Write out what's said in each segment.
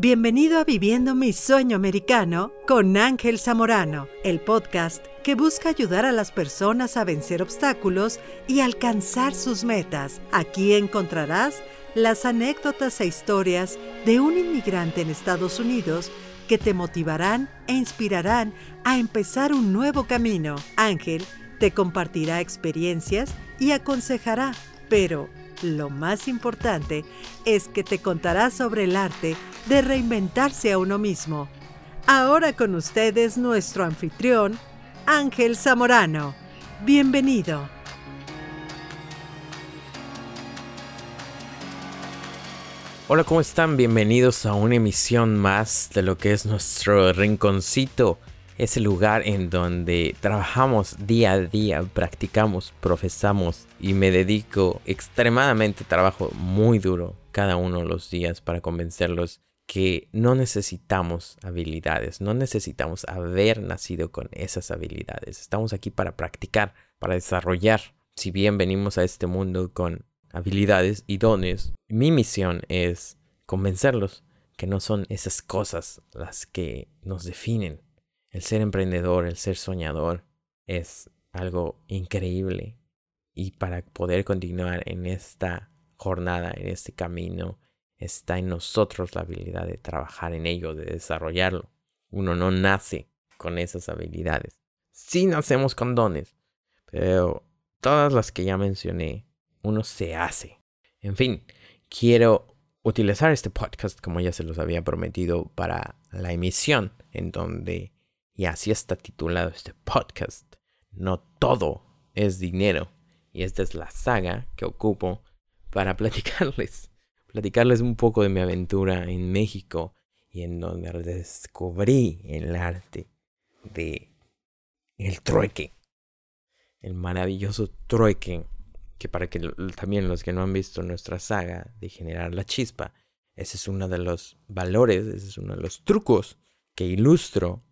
Bienvenido a Viviendo mi Sueño Americano con Ángel Zamorano, el podcast que busca ayudar a las personas a vencer obstáculos y alcanzar sus metas. Aquí encontrarás las anécdotas e historias de un inmigrante en Estados Unidos que te motivarán e inspirarán a empezar un nuevo camino. Ángel te compartirá experiencias y aconsejará, pero lo más importante es que te contará sobre el arte de reinventarse a uno mismo. Ahora con ustedes nuestro anfitrión, Ángel Zamorano. Bienvenido. Hola, ¿cómo están? Bienvenidos a una emisión más de lo que es nuestro rinconcito ese lugar en donde trabajamos día a día, practicamos, profesamos y me dedico extremadamente, trabajo muy duro cada uno de los días para convencerlos que no necesitamos habilidades, no necesitamos haber nacido con esas habilidades. Estamos aquí para practicar, para desarrollar. Si bien venimos a este mundo con habilidades y dones, mi misión es convencerlos que no son esas cosas las que nos definen, el ser emprendedor, el ser soñador es algo increíble. Y para poder continuar en esta jornada, en este camino, está en nosotros la habilidad de trabajar en ello, de desarrollarlo. Uno no nace con esas habilidades. Sí nacemos con dones, pero todas las que ya mencioné, uno se hace. En fin, quiero utilizar este podcast, como ya se los había prometido, para la emisión en donde y así está titulado este podcast. No todo es dinero. Y esta es la saga que ocupo para platicarles. Platicarles un poco de mi aventura en México y en donde descubrí el arte de el trueque. El maravilloso trueque que para que también los que no han visto nuestra saga de generar la chispa, ese es uno de los valores, ese es uno de los trucos que ilustro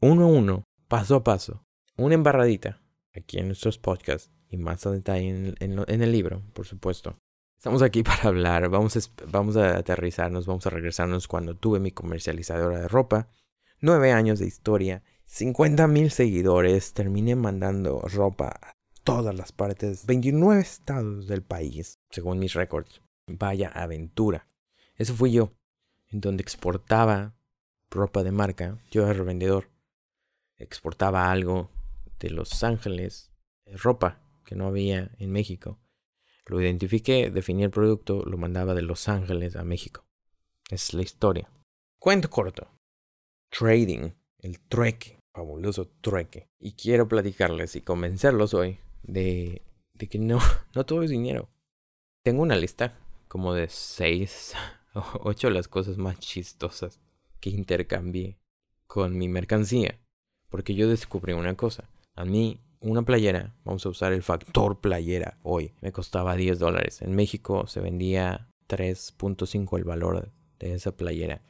uno a uno, paso a paso, una embarradita aquí en nuestros podcasts y más a detalle en, el libro, por supuesto. Estamos aquí para hablar, vamos a, vamos a aterrizarnos, vamos a regresarnos cuando tuve mi comercializadora de ropa, nueve años de historia, 50 mil seguidores, terminé mandando ropa a todas las partes, 29 estados del país, según mis récords. Vaya aventura. Eso fui yo, en donde exportaba ropa de marca, yo era revendedor exportaba algo de Los Ángeles, eh, ropa que no había en México. Lo identifiqué, definí el producto, lo mandaba de Los Ángeles a México. Es la historia. Cuento corto. Trading, el trueque, fabuloso trueque. Y quiero platicarles y convencerlos hoy de, que no, no todo es dinero. Tengo una lista como de seis o ocho las cosas más chistosas que intercambié con mi mercancía. Porque yo descubrí una cosa. A mí, una playera, vamos a usar el factor playera hoy, me costaba 10 dólares. En México se vendía 3.5 el valor de esa playera.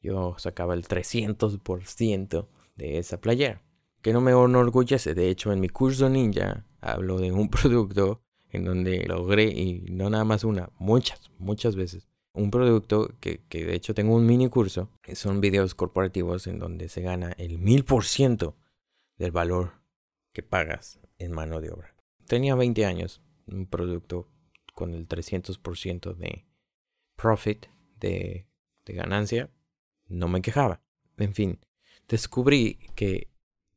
Yo sacaba el 300% de esa playera. Que no me enorgullece. De hecho, en mi curso ninja hablo de un producto en donde logré, y no nada más una, muchas, muchas veces, un producto que, que, de hecho tengo un mini curso. Son videos corporativos en donde se gana el mil por ciento del valor que pagas en mano de obra. Tenía 20 años, un producto con el 300% de profit, de, de ganancia. No me quejaba. En fin, descubrí que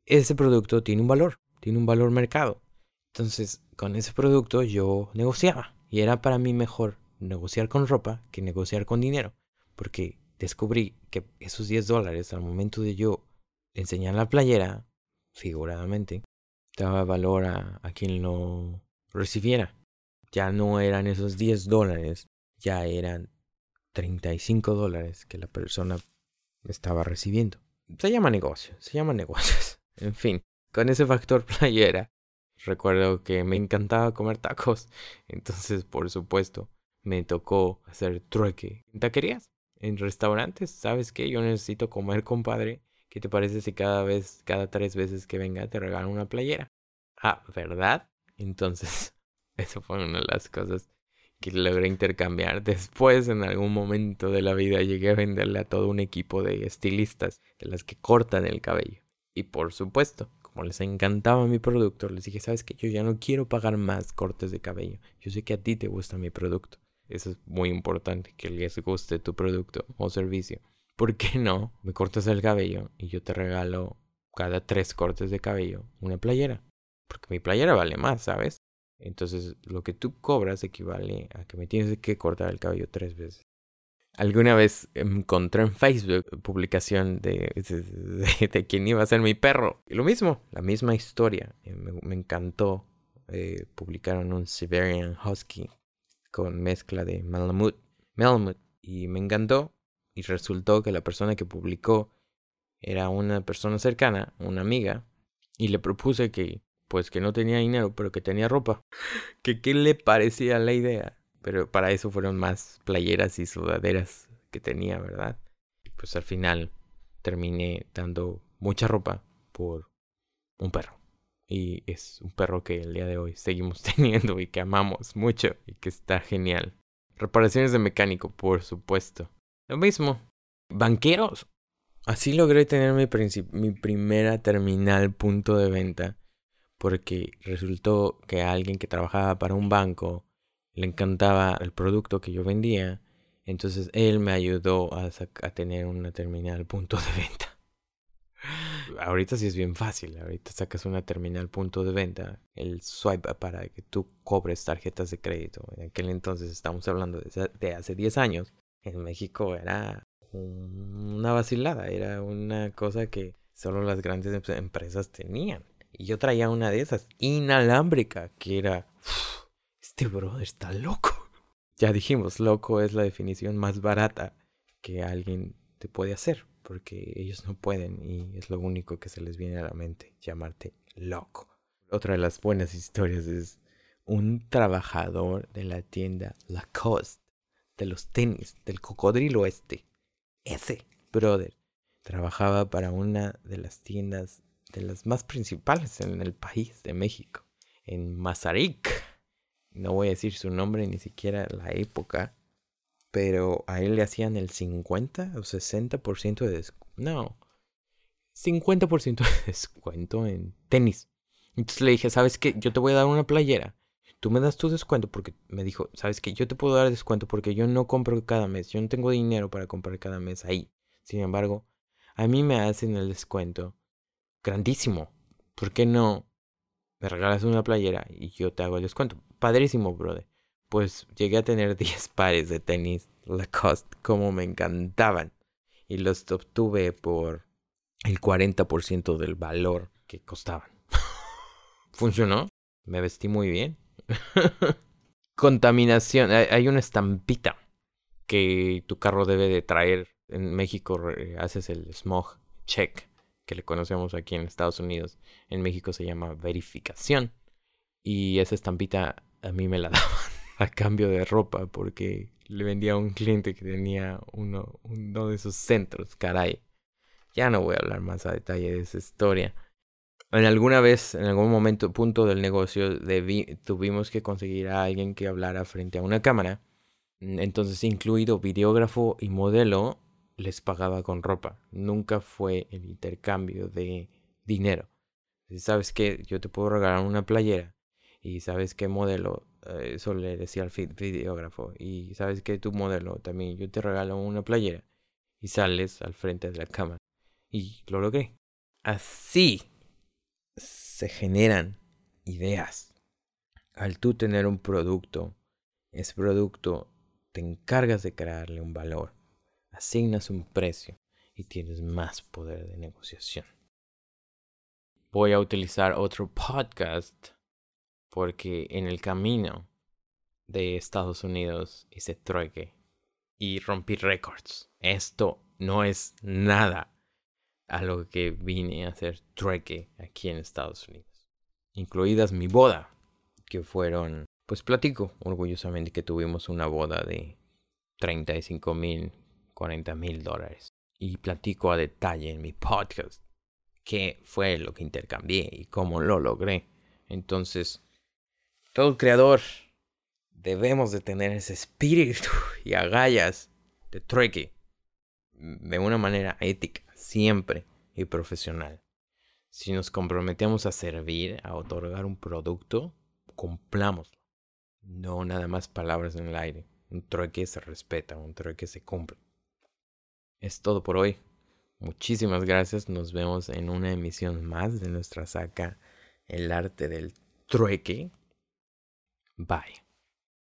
ese producto tiene un valor, tiene un valor mercado. Entonces, con ese producto yo negociaba y era para mí mejor negociar con ropa que negociar con dinero. Porque descubrí que esos 10 dólares al momento de yo enseñar la playera, figuradamente, daba valor a, a quien lo recibiera. Ya no eran esos 10 dólares, ya eran 35 dólares que la persona estaba recibiendo. Se llama negocio, se llama negocios. En fin, con ese factor playera, recuerdo que me encantaba comer tacos. Entonces, por supuesto, me tocó hacer trueque en taquerías, en restaurantes. ¿Sabes qué? Yo necesito comer, compadre. ¿Qué te parece si cada vez, cada tres veces que venga te regalan una playera? Ah, ¿verdad? Entonces, eso fue una de las cosas que logré intercambiar. Después, en algún momento de la vida, llegué a venderle a todo un equipo de estilistas, de las que cortan el cabello. Y por supuesto, como les encantaba mi producto, les dije, sabes que yo ya no quiero pagar más cortes de cabello. Yo sé que a ti te gusta mi producto. Eso es muy importante, que les guste tu producto o servicio. ¿Por qué no? Me cortas el cabello y yo te regalo cada tres cortes de cabello una playera. Porque mi playera vale más, ¿sabes? Entonces lo que tú cobras equivale a que me tienes que cortar el cabello tres veces. Alguna vez encontré en Facebook publicación de, de, quién iba a ser mi perro. Y lo mismo, la misma historia. Eh, me, encantó. Eh, publicaron un Siberian Husky con mezcla de. Malamute. Y me encantó. Y resultó que la persona que publicó era una persona cercana, una amiga. Y le propuse que, pues que no tenía dinero, pero que tenía ropa. Que qué le parecía la idea. Pero para eso fueron más playeras y sudaderas que tenía, ¿verdad? Pues al final terminé dando mucha ropa por un perro. Y es un perro que el día de hoy seguimos teniendo y que amamos mucho y que está genial. Reparaciones de mecánico, por supuesto. Lo mismo. Banqueros. Así logré tener mi, primera terminal punto de venta. Porque resultó que alguien que trabajaba para un banco le encantaba el producto que yo vendía. Entonces él me ayudó a, a tener una terminal punto de venta. Ahorita sí es bien fácil. Ahorita sacas una terminal punto de venta, el swipe para que tú cobres tarjetas de crédito. En aquel entonces estamos hablando de, hace 10 años. En México era una vacilada, era una cosa que solo las grandes em-, empresas tenían. Y yo traía una de esas, inalámbrica, que era este brother está loco. Ya dijimos, loco es la definición más barata que alguien te puede hacer, porque ellos no pueden y es lo único que se les viene a la mente, llamarte loco. Otra de las buenas historias es un trabajador de la tienda Lacoste, de los tenis, del cocodrilo este. Ese, brother, trabajaba para una de las tiendas de las más principales en el país de México, en Mazarik no voy a decir su nombre ni siquiera la época, pero a él le hacían el 50 o 60% de descuento. No, 50% de descuento en tenis. Entonces le dije, ¿sabes qué? Yo te voy a dar una playera. Tú me das tu descuento porque me dijo, ¿sabes qué? Yo te puedo dar descuento porque yo no compro cada mes. Yo no tengo dinero para comprar cada mes ahí. Sin embargo, a mí me hacen el descuento grandísimo. ¿Por qué no me regalas una playera y yo te hago el descuento? padrísimo, brother. Pues llegué a tener 10 pares de tenis Lacoste como me encantaban. Y los obtuve por el 40% del valor que costaban. ¿Funcionó? Me vestí muy bien. Contaminación. Hay una estampita que tu carro debe de traer. En México haces el smog check, que le conocemos aquí en Estados Unidos. En México se llama verificación. Y esa estampita a mí me la daban a cambio de ropa porque le vendía a un cliente que tenía uno, uno de esos centros, caray. Ya no voy a hablar más a detalle de esa historia. En alguna vez, en algún momento, punto del negocio, tuvimos que conseguir a alguien que hablara frente a una cámara. Entonces, incluido videógrafo y modelo, les pagaba con ropa. Nunca fue el intercambio de dinero. Si sabes que yo te puedo regalar una playera y sabes qué modelo, eso le decía al videógrafo, y sabes que tu modelo también, yo te regalo una playera y sales al frente de la cámara. Y lo logré. Así se generan ideas. Al tú tener un producto, ese producto te encargas de crearle un valor, asignas un precio y tienes más poder de negociación. Voy a utilizar otro podcast porque en el camino de Estados Unidos hice trueque y rompí récords. Esto no es nada a lo que vine a hacer trueque aquí en Estados Unidos. Incluidas mi boda, que fueron, pues platico orgullosamente que tuvimos una boda de 35 mil, 40 mil dólares. Y platico a detalle en mi podcast qué fue lo que intercambié y cómo lo logré. Entonces, todo creador debemos de tener ese espíritu y agallas de trueque de una manera ética, siempre y profesional. Si nos comprometemos a servir, a otorgar un producto, cumplámoslo. No nada más palabras en el aire. Un trueque se respeta, un trueque se cumple. Es todo por hoy. Muchísimas gracias. Nos vemos en una emisión más de nuestra saca El arte del trueque. Bye.